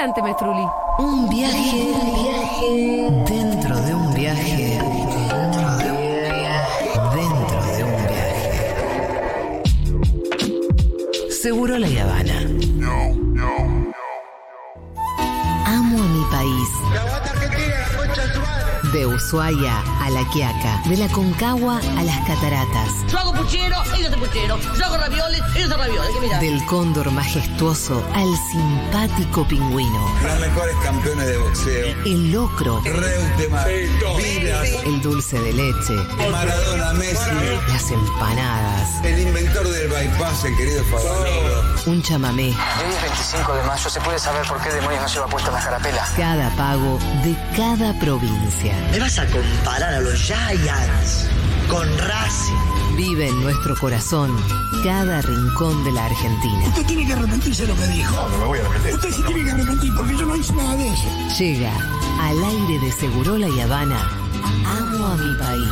Adelante, Mestruli. Un viaje, dentro de un viaje, dentro de un viaje, dentro de un viaje. Seguro la Habana. Amo a mi país. De Ushuaia a La Quiaca, de la Concagua a las Cataratas, Yo hago puchero, ellos hacen puchero. Yo hago ravioles, ellos hacen ravioles. ¿Qué mirá? del cóndor majestuoso al simpático pingüino, Los mejores campeones de boxeo. el locro, Reutemann, el dulce de leche, Maradona, Messi. las empanadas, El inventor del bypass, el querido Favaloro. un chamamé, Hoy es 25 de mayo, ¿se puede saber por qué demonios no lleva puesta la carapela? cada pago de cada provincia. ¿Me vas a comparar a los Giants con Racing? Vive en nuestro corazón cada rincón de la Argentina. Usted tiene que arrepentirse de lo que dijo. No, me voy a arrepentir. Usted se tiene que arrepentir porque yo no hice nada de eso. Llega al aire de Segurola y Habana. Amo a mi país.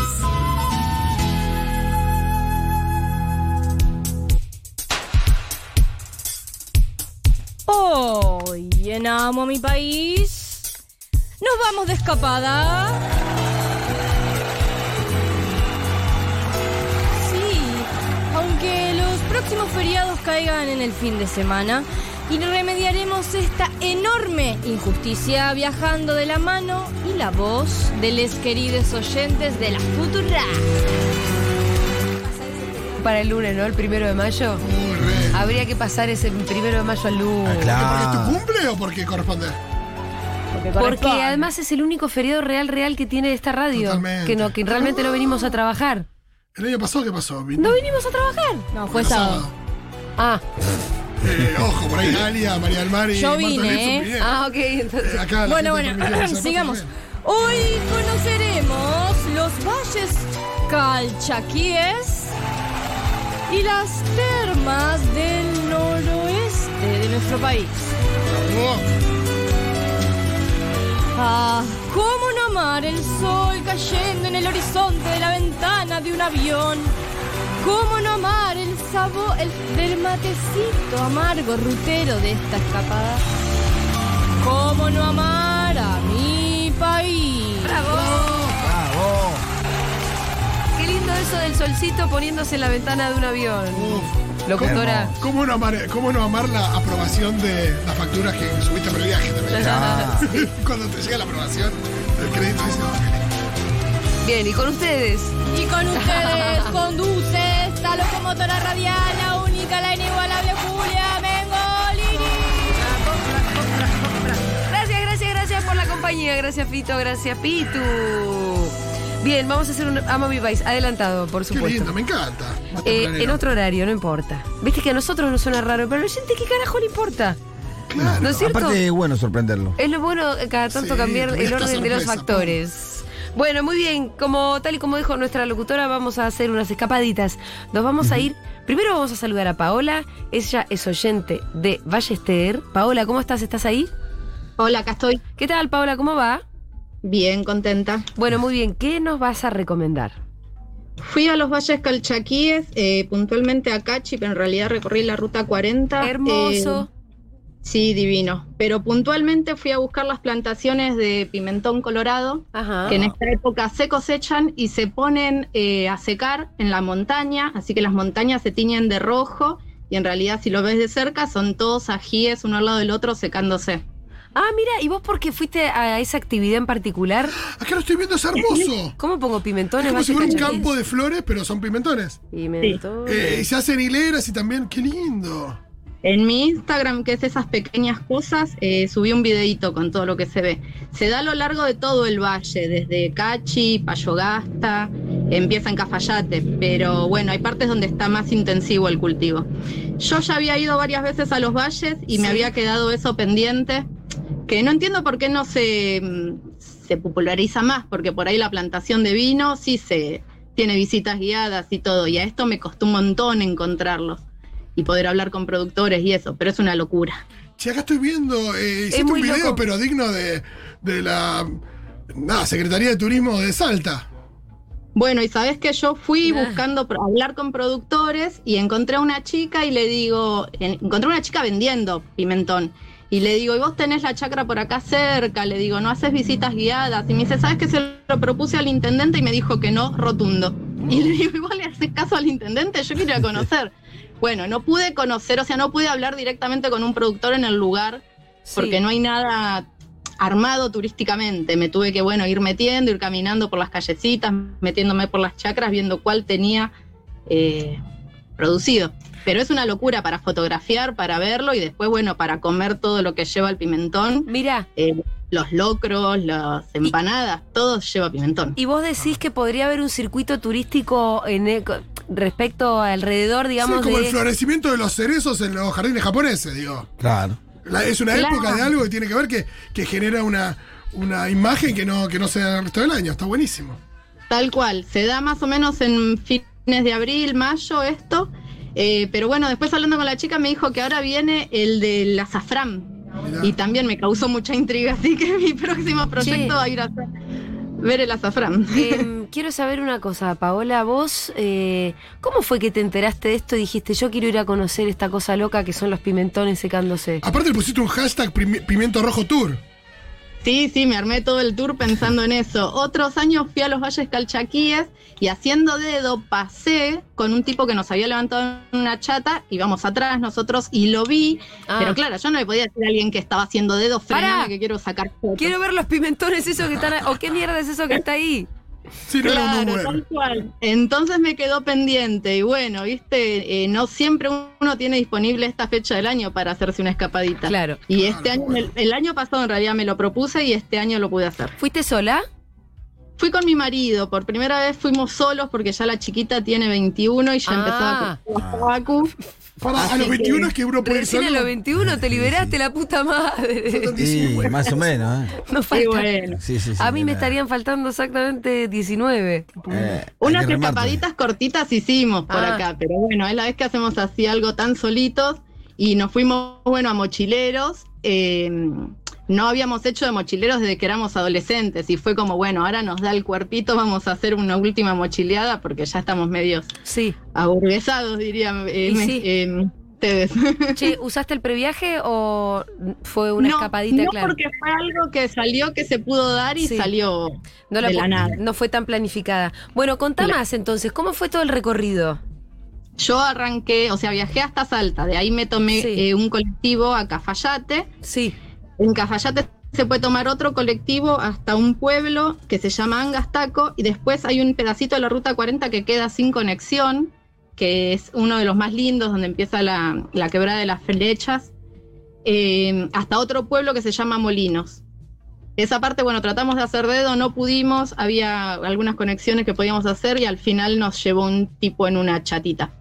Hoy en Amo a mi país nos vamos de escapada. Sí, aunque los próximos feriados caigan en el fin de semana y remediaremos esta enorme injusticia viajando de la mano y la voz de les queridos oyentes de la Futura. Para el lunes, ¿no? El primero de mayo. Habría que pasar ese primero de mayo al lunes. ¿Porque es tu cumple o porque corresponde? Porque, además es el único feriado real, real que tiene esta radio. Totalmente. Que, no, que realmente no venimos a trabajar. ¿El año pasado qué pasó? ¿No vinimos a trabajar? No, fue sábado. Ah, Eh, ojo, por ahí Galia, María del Mar y Yo vine, ¿eh? ah, ok. Entonces, Eh, acá Bueno, bueno, sigamos. Hoy conoceremos los valles calchaquíes y las termas del noroeste de nuestro país. Oh, ¿cómo no amar el sol cayendo en el horizonte de la ventana de un avión? ¿Cómo no amar el sabor el, del matecito amargo rutero de esta escapada? ¿Cómo no amar del solcito poniéndose en la ventana de un avión. uf. Locutora. ¿Cómo no, amar, ¿Cómo no amar la aprobación de las facturas que subiste por el viaje también? Cuando te llega la aprobación del crédito, dices, "Oh, Bien, y con ustedes. Y con ustedes conduce esta locomotora radial, la única, la inigualable Julia Mengolini. Gracias, gracias, gracias por la compañía. Gracias, Fito. Gracias, Pitu. Bien, vamos a hacer un Amo mi país adelantado, por qué supuesto. lindo, me encanta. Eh, en otro horario, no importa. Viste que a nosotros nos suena raro, pero a la gente, ¿qué carajo le importa? Claro. ¿No es cierto? Aparte es bueno sorprenderlo. Es lo bueno eh, cada tanto Sí, cambiar el orden de los sorpresa, factores. Bueno, muy bien, como tal y como dijo nuestra locutora, vamos a hacer unas escapaditas. Nos vamos a ir. Primero vamos a saludar a Paola. Ella es oyente de Ballester. Paola, ¿cómo estás? ¿Estás ahí? Hola, acá estoy. ¿Qué tal, Paola? ¿Cómo va? Bien, contenta. Bueno, muy bien. ¿Qué nos vas a recomendar? Fui a los valles calchaquíes, eh, puntualmente a Cachi, pero en realidad recorrí la ruta 40. Hermoso. Eh, sí, divino. Pero puntualmente fui a buscar las plantaciones de pimentón colorado, Ajá. que en esta época se cosechan y se ponen eh, a secar en la montaña, así que las montañas se tiñen de rojo y en realidad si lo ves de cerca son todos ajíes uno al lado del otro secándose. Ah, mira, ¿y vos por qué fuiste a esa actividad en particular? Acá lo estoy viendo, es hermoso. ¿Cómo pongo pimentones? Es como si fuera un campo de flores, pero son pimentones. Pimentones. Eh, y se hacen hileras y también, qué lindo. En mi Instagram, que es esas pequeñas cosas, eh, subí un videito con todo lo que se ve. Se da a lo largo de todo el valle, desde Cachi, Payogasta, empieza en Cafayate, pero bueno, hay partes donde está más intensivo el cultivo. Yo ya había ido varias veces a los valles y me había quedado eso pendiente, que no entiendo por qué no se, mm, se populariza más, porque por ahí la plantación de vino sí se tiene visitas guiadas y todo, y a esto me costó un montón encontrarlos y poder hablar con productores y eso, pero es una locura. Si acá estoy viendo, eh, hiciste un muy video, loco. pero digno de, de la nada, Secretaría de Turismo de Salta. Bueno, y sabes que yo fui buscando hablar con productores y encontré a una chica y le digo, en- encontré una chica vendiendo pimentón Y le digo, ¿y vos tenés la chacra por acá cerca? Le digo, ¿no haces visitas guiadas? Y me dice, ¿sabes que se lo propuse al intendente? Y me dijo que no, rotundo. Y le digo, ¿y vos le haces caso al intendente? Yo quería conocer. Bueno, no pude conocer, o sea, no pude hablar directamente con un productor en el lugar, porque no hay nada armado turísticamente. Me tuve que, bueno, ir metiendo, ir caminando por las callecitas, metiéndome por las chacras, viendo cuál tenía eh, producido. Pero es una locura para fotografiar, para verlo y después, bueno, para comer todo lo que lleva el pimentón. Mira, Eh, los locros, las empanadas, todo lleva pimentón. y vos decís que podría haber un circuito turístico en e- respecto alrededor, Sí, digamos, como el florecimiento de los cerezos en los jardines japoneses, digo. Claro. La- es una Claro. época de algo que tiene que ver que, que genera una, una imagen que no, que no sea el resto del año. Está buenísimo. Tal cual, se da más o menos en fines de abril, mayo esto. Eh, pero bueno, después hablando con la chica me dijo que ahora viene el del azafrán. Mirá. Y también me causó mucha intriga, así que mi próximo proyecto Che. va a ir a ver el azafrán. Em, quiero saber una cosa, Paola, vos, eh, ¿cómo fue que te enteraste de esto y dijiste, yo quiero ir a conocer esta cosa loca que son los pimentones secándose? Aparte le pusiste un hashtag pimi- Pimiento Rojo Tour. Sí, sí, me armé todo el tour pensando en eso. Otros años fui a los Valles Calchaquíes y haciendo dedo pasé con un tipo que nos había levantado en una chata, íbamos atrás nosotros y lo vi. Ah. Pero claro, yo no le podía decir a alguien que estaba haciendo dedo, Pará. frename que quiero sacar fotos. Quiero ver los pimentones esos que están ahí. ¿O qué mierda es eso que está ahí? Sí, no era Claro, tal cual. Entonces me quedó pendiente y bueno, viste, Eh, no siempre uno tiene disponible esta fecha del año para hacerse una escapadita. Claro. Y este año, el año pasado en realidad me lo propuse y este año lo pude hacer. ¿Fuiste sola? Fui con mi marido, por primera vez fuimos solos porque ya la chiquita tiene 21 y ya Ah. empezaba con los a los que- 21 es que uno puede ir Recién a solo. los 21 te liberaste la puta madre. Sí, más o menos, ¿eh? No falta. bueno, Sí, sí, sí. A mí me estarían faltando exactamente 19. Eh, unas escapaditas cortitas hicimos por Ah. acá, pero bueno, es la vez que hacemos así algo tan solitos y nos fuimos, bueno, a mochileros. eh, no habíamos hecho de mochileros desde que éramos adolescentes y fue como, bueno, ahora nos da el cuerpito, vamos a hacer una última mochileada porque ya estamos medios Sí. aburguesados, dirían eh, me- sí. eh, ustedes. Che, ¿usaste el previaje o fue una no, escapadita, no claro? porque fue algo que salió, que se pudo dar y Sí. salió No, la de la nada. no fue tan planificada. Bueno, contá Claro. más entonces, ¿cómo fue todo el recorrido? Yo arranqué, o sea, viajé hasta Salta, de ahí me tomé eh, un colectivo a Cafayate. Sí. En Cafayate se puede tomar otro colectivo hasta un pueblo que se llama Angastaco y después hay un pedacito de la ruta 40 que queda sin conexión, que es uno de los más lindos, donde empieza la, la quebrada de las flechas, eh, hasta otro pueblo que se llama Molinos. Esa parte, bueno, tratamos de hacer dedo, no pudimos, había algunas conexiones que podíamos hacer y al final nos llevó un tipo en una chatita.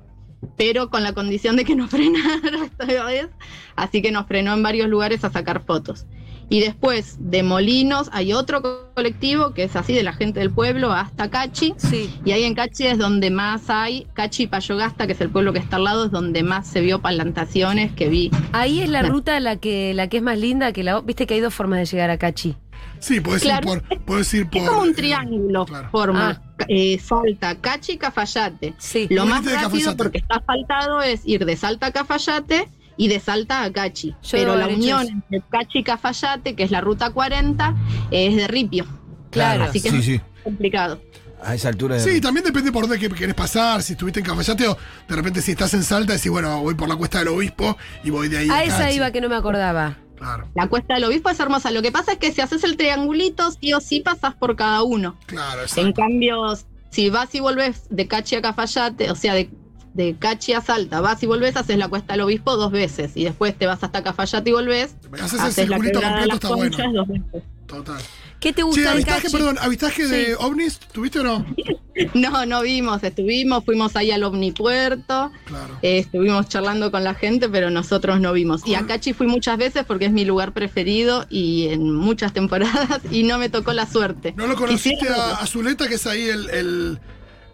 Pero con la condición de que nos frenara esta vez, así que nos frenó en varios lugares a sacar fotos. Y después de Molinos hay otro co- colectivo que es así de la gente del pueblo hasta Cachi. Sí. Y ahí en Cachi es donde más hay, Cachi y Payogasta, que es el pueblo que está al lado, es donde más se vio plantaciones que vi. Ahí es la ruta la que, la que es más linda que la. Viste que hay dos formas de llegar a Cachi. Sí, Claro. ir por. Podés ir por Es como un eh, triángulo, claro. forma. Eh, Salta, Cachi y Cafayate. Sí. Lo más rápido, Cafayate. porque está asfaltado, es ir de Salta a Cafayate y de Salta a Cachi. Yo Pero la unión eso. entre Cachi y Cafayate, que es la ruta 40, es de Ripio. Claro. Así que Sí, es sí. complicado. A esa altura de. Sí, también depende por dónde que- querés pasar, si estuviste en Cafayate o de repente si estás en Salta decís, bueno, voy por la cuesta del obispo y voy de ahí A a esa Cachi. iba que no me acordaba. Claro, La cuesta del obispo es hermosa. Lo que pasa es que si haces el triangulito, sí o sí pasas por cada uno. claro, En exacto. cambio, si vas y volvés de Cachi a Cafayate, o sea, de, de Cachi a Salta, vas y volvés, haces la cuesta del obispo dos veces. Y después te vas hasta Cafayate y volvés. Haces el Haces circulito completo, está bueno. dos veces. Total. ¿Qué te Sí, gusta de avistaje, perdón, avistaje de Sí. ovnis, ¿tuviste o no? No, no vimos, estuvimos, fuimos ahí al Omnipuerto, Claro. eh, estuvimos charlando con la gente, pero nosotros no vimos. Y a Cachi fui muchas veces porque es mi lugar preferido y en muchas temporadas y no me tocó la suerte. ¿No lo conociste a, a Zuleta, que es ahí el, el,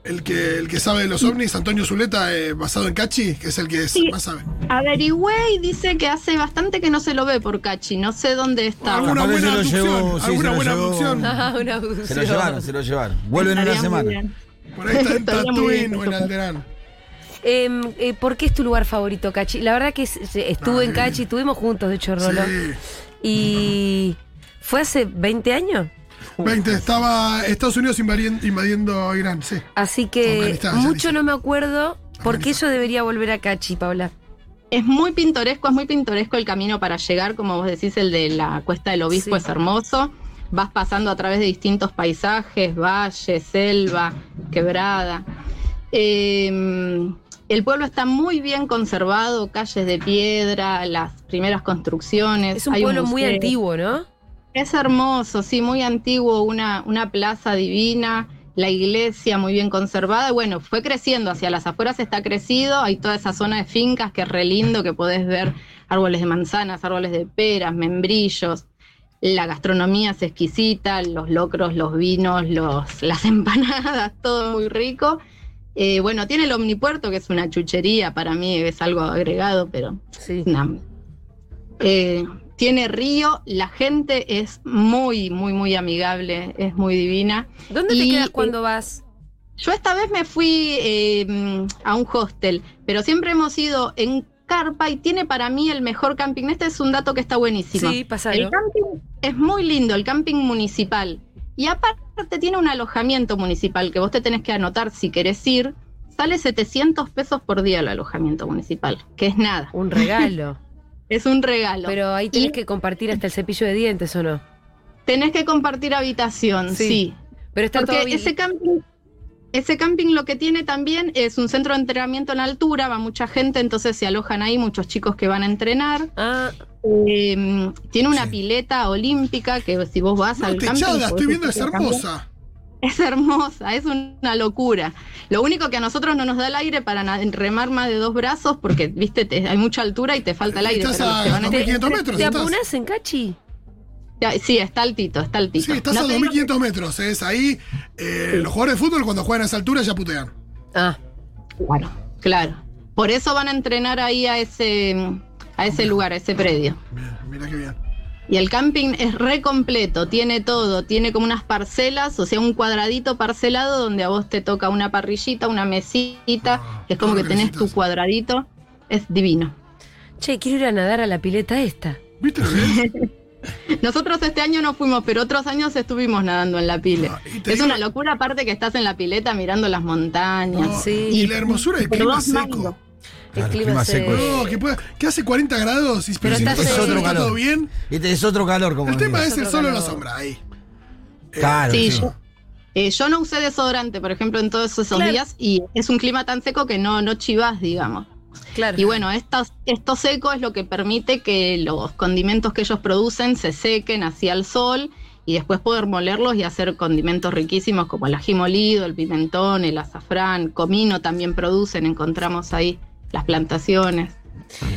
el que, el que sabe de los ovnis, Antonio Zuleta, eh, basado en Cachi, que es el que es- Sí. más sabe? Averigüé y dice que hace bastante que no se lo ve por Cachi, no sé dónde está. Alguna buena se lo abducción, llevó, sí, alguna se lo buena llevó. Ah, una Se lo llevaron, se lo llevaron. Vuelven en una semana. bien. Por ahí está en bien, o en. Alderán. Em, eh, ¿Por qué es tu lugar favorito, Cachi? La verdad que estuve en. Cachi, estuvimos juntos, de hecho, Rolo. Sí. Y fue hace 20 años. 20, estaba Estados Unidos invadien- invadiendo Irán, sí. Así que mucho no me acuerdo por qué Afganistán. yo debería volver a Cachi, Paula. Es muy pintoresco, es muy pintoresco el camino para llegar, como vos decís, el de la Cuesta del Obispo Sí. es hermoso. Vas pasando a través de distintos paisajes, valles, selva, quebrada. Eh, el pueblo está muy bien conservado, calles de piedra, las primeras construcciones. Es un hay pueblo muy antiguo, ¿no? Es hermoso, sí, muy antiguo, una, una plaza divina, la iglesia muy bien conservada. Bueno, fue creciendo, hacia las afueras está crecido, hay toda esa zona de fincas que es re lindo, que podés ver árboles de manzanas, árboles de peras, membrillos. La gastronomía es exquisita, los locros, los vinos, los, las empanadas, todo muy rico. Eh, bueno, tiene el omnipuerto, que es una chuchería, para mí es algo agregado, pero Sí. no. Eh, tiene río, la gente es muy, muy, muy amigable, es muy divina. ¿Dónde te quedas eh, cuando vas? Yo esta vez me fui eh, mm, a un hostel, pero siempre hemos ido en carpa y tiene para mí el mejor camping. Este es un dato que está buenísimo. Sí, pasalo. El camping es muy lindo, el camping municipal. Y aparte tiene un alojamiento municipal que vos te tenés que anotar si querés ir. Sale 700 pesos por día el alojamiento municipal, que es nada. Un regalo. Es un regalo. Pero ahí tenés Y- que compartir hasta el cepillo de dientes, ¿o no? Tenés que compartir habitación, Sí. sí. Pero está Porque todo bien. ese camping, ese camping lo que tiene también es un centro de entrenamiento en altura, va mucha gente, entonces se alojan ahí muchos chicos que van a entrenar. Ah, Eh, tiene una Sí. pileta olímpica que si vos vas No, al camping... estoy viendo, es hermosa. Es hermosa, es una locura. Lo único que a nosotros no nos da el aire para remar más de dos brazos porque, viste, te- hay mucha altura y te falta el aire. Estás pero a van en- 2500 metros. ¿te estás. apunás en Cachi? Sí, está altito, está altito. Sí, estás No a te digo- 2500 metros. Es ahí. eh, Los jugadores de fútbol, cuando juegan a esa altura, ya putean. Ah, Claro, claro. Por eso van a entrenar ahí a ese, a ese lugar, a ese predio. Bien, mira qué bien. Y el camping es re completo, tiene todo, tiene como unas parcelas, o sea, un cuadradito parcelado donde a vos te toca una parrillita, una mesita, Ah, que es como que tenés tu cuadradito, es divino. che, quiero ir a nadar a la pileta esta. ¿Viste? Nosotros este año no fuimos, pero otros años estuvimos nadando en la pile. Ah, Es digo- una locura aparte que estás en la pileta mirando las montañas. No, Sí. Y la hermosura del clima seco. El clima, clima se- seco. No, que, pueda- que hace 40 grados y Pero está en- otro está todo bien. Este es otro calor, como El tema es el sol o la sombra ahí. Claro, Sí, sí. yo, eh, yo no usé desodorante, por ejemplo, en todos esos Claro. días y es un clima tan seco que no, no chivas, digamos. Claro. Y bueno, esto, esto seco es lo que permite que los condimentos que ellos producen se sequen hacia el sol y después poder molerlos y hacer condimentos riquísimos como el ají molido, el pimentón, el azafrán, comino también producen, encontramos ahí las plantaciones.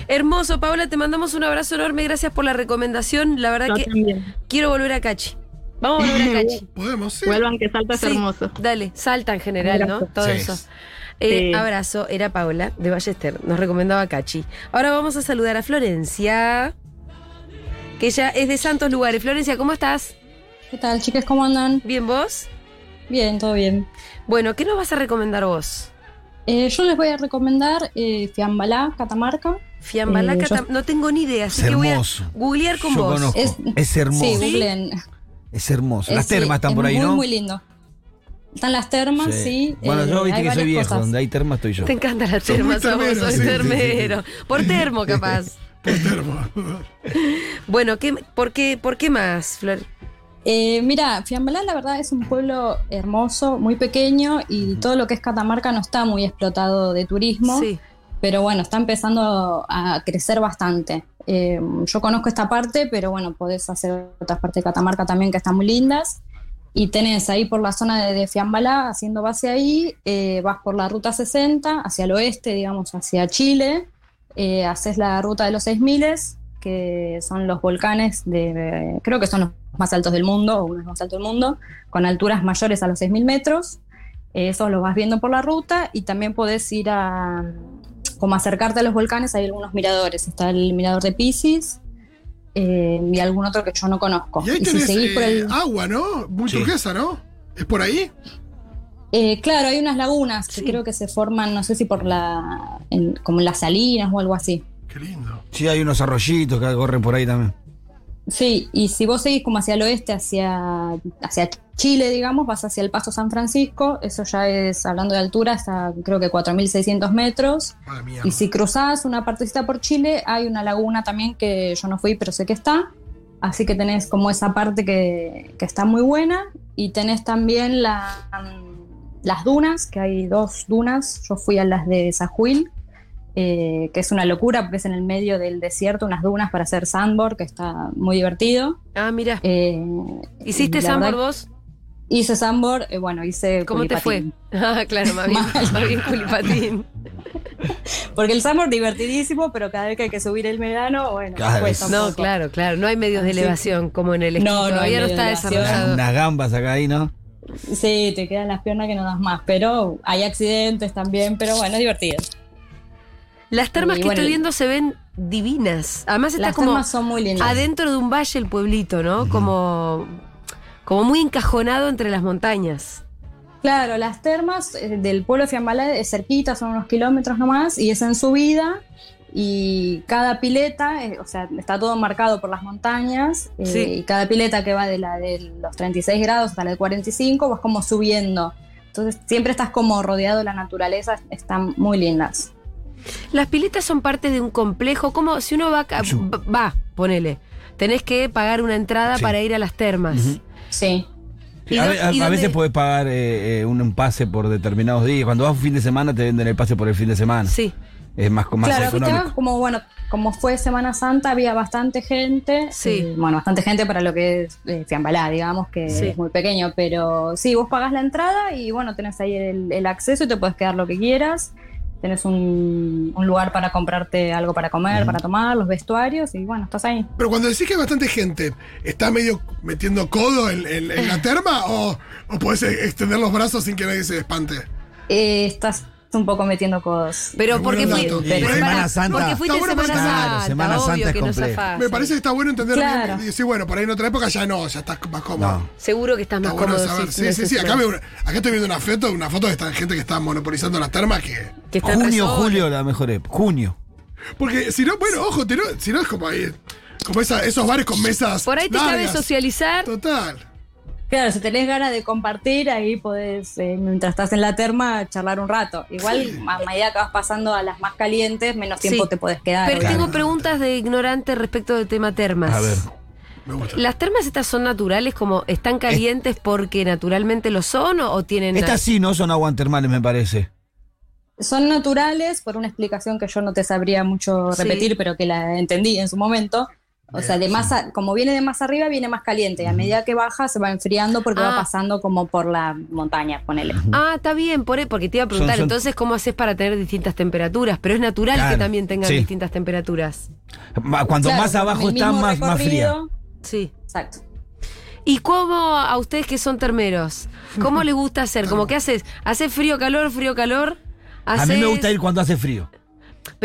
Hermoso, Paola, te mandamos un abrazo enorme. Gracias por la recomendación. La verdad Yo que también. quiero volver a Cachi. Vamos a volver a Cachi. Podemos, sí. Vuelvan que Salta es Sí, hermoso. Dale, salta en general, ¿no? Todo Sí. eso. Eh, Sí. Abrazo, era Paola de Ballester, nos recomendaba Cachi. Ahora vamos a saludar a Florencia, que ella es de Santos Lugares. Florencia, ¿cómo estás? ¿Qué tal, chicas? ¿Cómo andan? ¿Bien vos? Bien, todo bien. Bueno, ¿qué nos vas a recomendar vos? Eh, yo les voy a recomendar eh, Fiambalá, Catamarca. Fiambalá, Eh, Cata- yo- no tengo ni idea, así Es que voy a googlear con Yo vos. conozco. Es- Es, hermoso. Sí, googleen. Es hermoso. Es- Las termas están es por ahí, muy, ¿no? Muy lindo. Están las termas, sí. Bueno, eh, yo viste que soy viejo. cosas. Donde hay termas estoy yo. Te encanta la Sos muy terma, sos vos, termero, sos sí, sí, sí, termero. Por termo, capaz. Por termo. Bueno, ¿qué, por, qué, ¿por qué más, Flor? Eh, mira, Fiambalá la verdad es un pueblo hermoso, muy pequeño y todo lo que es Catamarca no está muy explotado de turismo. Sí. pero bueno, está empezando a crecer bastante. Eh, yo conozco esta parte, pero bueno, podés hacer otras partes de Catamarca también que están muy lindas. Y tenés ahí por la zona de, de Fiambalá, haciendo base ahí, eh, vas por la ruta 60 hacia el oeste, digamos, hacia Chile, eh, haces la ruta de los 6000, que son los volcanes de, creo que son los más altos del mundo, o uno de los más altos del mundo, con alturas mayores a los 6000 metros. Eso lo vas viendo por la ruta y también podés ir a, como acercarte a los volcanes, hay algunos miradores. Está el mirador de Pisces eh, y algún otro que yo no conozco. Y ahí Y si tenés seguís por eh, el. agua, ¿no? Muy Sí. turquesa, ¿no? ¿Es por ahí? Eh, claro, hay unas lagunas que creo que se forman, no sé si por la. en- como en las salinas o algo así. Qué lindo. Sí, hay unos arroyitos que corren por ahí también. Sí, y si vos seguís como hacia el oeste, hacia, hacia Chile, digamos, vas hacia el Paso San Francisco, eso ya es, hablando de altura, está creo que 4.600 metros. Mala mía. Y si cruzás una partecita por Chile, hay una laguna también que yo no fui, pero sé que está. Así que tenés como esa parte que, que está muy buena. Y tenés también la, mm, las dunas, que hay dos dunas. Yo fui a las de Sajuil, eh, que es una locura porque es en el medio del desierto, unas dunas para hacer sandboard, que está muy divertido. Ah, mira. Eh, ¿Hiciste sandboard verdad- vos? Hice sandboard, eh, bueno, hice ¿Cómo te fue? Ah, claro, más bien, más bien culipatín. Porque el sandboard divertidísimo, pero cada vez que hay que subir el verano, bueno, cuesta un No, poco. claro, claro. No hay medios de elevación como en el esquí. No, no Todavía no de está elevación. desarrollado. Unas gambas acá ahí, ¿no? Sí, te quedan las piernas que no das más, pero hay accidentes también, pero bueno, es divertido. Las termas Y que bueno, estoy viendo se ven divinas. Además está Las como termas son muy lindas. adentro de un valle el pueblito, ¿no? Como, como muy encajonado entre las montañas. Claro, las termas eh, del pueblo de Fiambalá es cerquita, son unos kilómetros nomás, y es en subida, y cada pileta, eh, o sea, está todo marcado por las montañas, eh, Sí. y cada pileta que va de la de los 36 grados hasta la de 45 vas como subiendo. Entonces siempre estás como rodeado de la naturaleza, están muy lindas. Las piletas son parte de un complejo. Como si uno va, va, ponele. Tenés que pagar una entrada Sí. para ir a las termas. Sí. ¿Y a, a- a veces puedes pagar eh, eh, un pase por determinados días. Cuando vas un fin de semana te venden el pase por el fin de semana. Sí. Es más, más claro, que económico. como bueno, como fue Semana Santa, había bastante gente. Sí. eh, bueno, bastante gente para lo que es eh, Fiambalá, digamos, que Sí. es muy pequeño. Pero sí, vos pagás la entrada y bueno, tenés ahí el, el acceso y te puedes quedar lo que quieras. Tenés un, un lugar para comprarte algo para comer, para tomar, los vestuarios y bueno, estás ahí. Pero cuando decís que hay bastante gente, ¿está medio metiendo codo en, en- en la terma o, o puedes extender los brazos sin que nadie se espante? Eh, estás un poco metiendo codos. Pero porque fui, pero Semana pará, Santa. Porque fuiste bueno Semana porque- Santa, Claro, Semana obvio Santa es que no complejo. zafás. Me parece que está bueno entender Claro. bien y decir, bueno, por ahí en otra época ya no, ya estás más cómodo. No. Seguro que estás Está más bueno cómodo. saber. Sí, sí, sí. Acá, una- acá estoy viendo una foto, una foto de esta gente que está monopolizando las termas que. Junio, julio, la mejor época. Junio. Porque si no, bueno, ojo, si no es como ahí. Como esa- esos bares con mesas. Por ahí te cabe largas. socializar. Total. Claro, si tenés ganas de compartir, ahí podés, eh, mientras estás en la terma, charlar un rato. Igual, a medida que vas pasando a las más calientes, menos tiempo Sí. te podés quedar. Pero obviamente. tengo preguntas de ignorante respecto del tema termas. A ver. Me gusta. ¿Las termas estas son naturales, como están calientes porque naturalmente lo son o, o tienen... Estas sí no son aguas termales, me parece. Son naturales, por una explicación que yo no te sabría mucho Sí. repetir, pero que la entendí en su momento. O sea, de más a- como viene de más arriba, viene más caliente. Y a medida que baja, se va enfriando porque Ah. va pasando como por la montaña, ponele. Ah, está bien, por, porque te iba a preguntar, Son- son- entonces, ¿cómo haces para tener distintas temperaturas? Pero es natural que también tengan sí. distintas temperaturas. Cuanto Claro, más abajo mismo más, más fría. Sí. Exacto. ¿Y cómo a ustedes que son termeros? ¿Cómo les gusta hacer? ¿Cómo que haces? ¿Hace frío, calor, frío, calor? A mí me gusta ir cuando hace frío.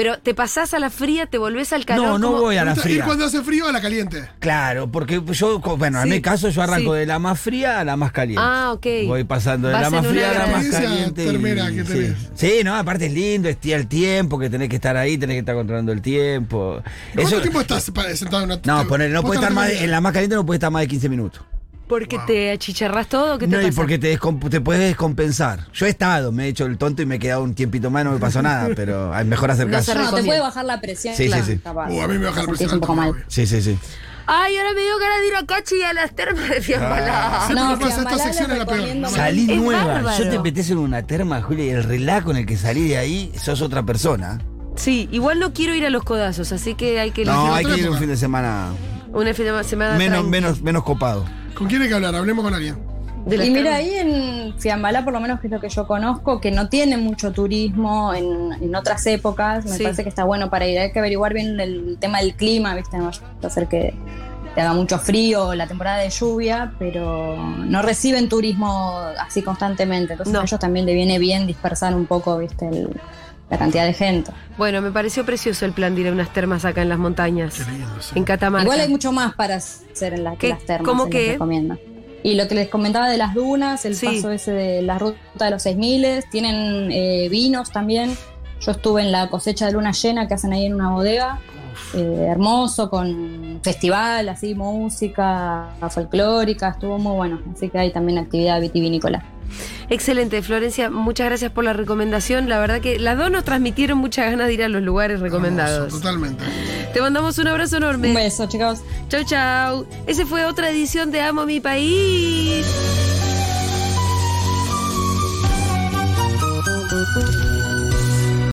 Pero te pasás a la fría, te volvés al calor. No, no voy a la Y fría. cuando hace frío, a la caliente. Claro, porque yo, bueno, en mi caso yo arranco sí. de la más fría a la más caliente. Ah, ok. Voy pasando de Vas la más fría a la más caliente. y- que sí. tenés. Sí, no, aparte es lindo, es el tiempo, que tenés que estar ahí, tenés que estar controlando el tiempo. ¿Y ¿Cuánto Eso- tiempo estás sentado en una no, ponele, no ¿Vos puede estar más, de- en la más caliente no puede estar más de 15 minutos. Porque te achicharrás todo, ¿qué te No, y porque te, te puedes descompensar. Yo he estado, me he hecho el tonto y me he quedado un tiempito más, no me pasó nada, pero es mejor hacer No caso. No, te puede bajar la presión. Sí, sí, claro, sí. capaz. Uh, a mí me baja la presión. un poco mal. Sí, sí, sí. Ay, ahora me dio ganas de ir a Cachi y a las termas de Fiambalá. Sí, No, pasa, esta sección es la peor. Salí Es nueva. bárbaro. Yo te metes en una terma, Julia, y el relajo con el que salí de ahí, sos otra persona. Sí, igual no quiero ir a los codazos, así que hay que No, hay que ir un fin de semana una fin de semana menos, menos, menos copado. ¿Con quién hay que hablar? Hablemos con alguien. Y mira, ahí en Fiambalá, por lo menos que es lo que yo conozco, que no tiene mucho turismo en, en otras épocas, me Sí. parece que está bueno para ir. Hay que averiguar bien el tema del clima, ¿viste? No a ser que te haga mucho frío la temporada de lluvia, pero no reciben turismo así constantemente. Entonces No. a ellos también le viene bien dispersar un poco, ¿viste? El- la cantidad de gente. Bueno, me pareció precioso el plan de ir a unas termas acá en las montañas. Qué lindo, sí. En Catamarca. Igual hay mucho más para hacer en la, ¿Qué? que las termas. ¿Cómo qué? recomienda. Y lo que les comentaba de las dunas, el Sí. paso ese de la ruta de los 6000, tienen eh, vinos también. Yo estuve en la cosecha de luna llena que hacen ahí en una bodega. eh, hermoso, con festival, así, música folclórica, estuvo muy bueno. Así que hay también actividad vitivinícola. Excelente, Florencia, muchas gracias por la recomendación. La verdad que las dos nos transmitieron muchas ganas de ir a los lugares recomendados. Totalmente. Te mandamos un abrazo enorme. Un beso, chicos. Chau, chau. Ese fue otra edición de Amo mi país.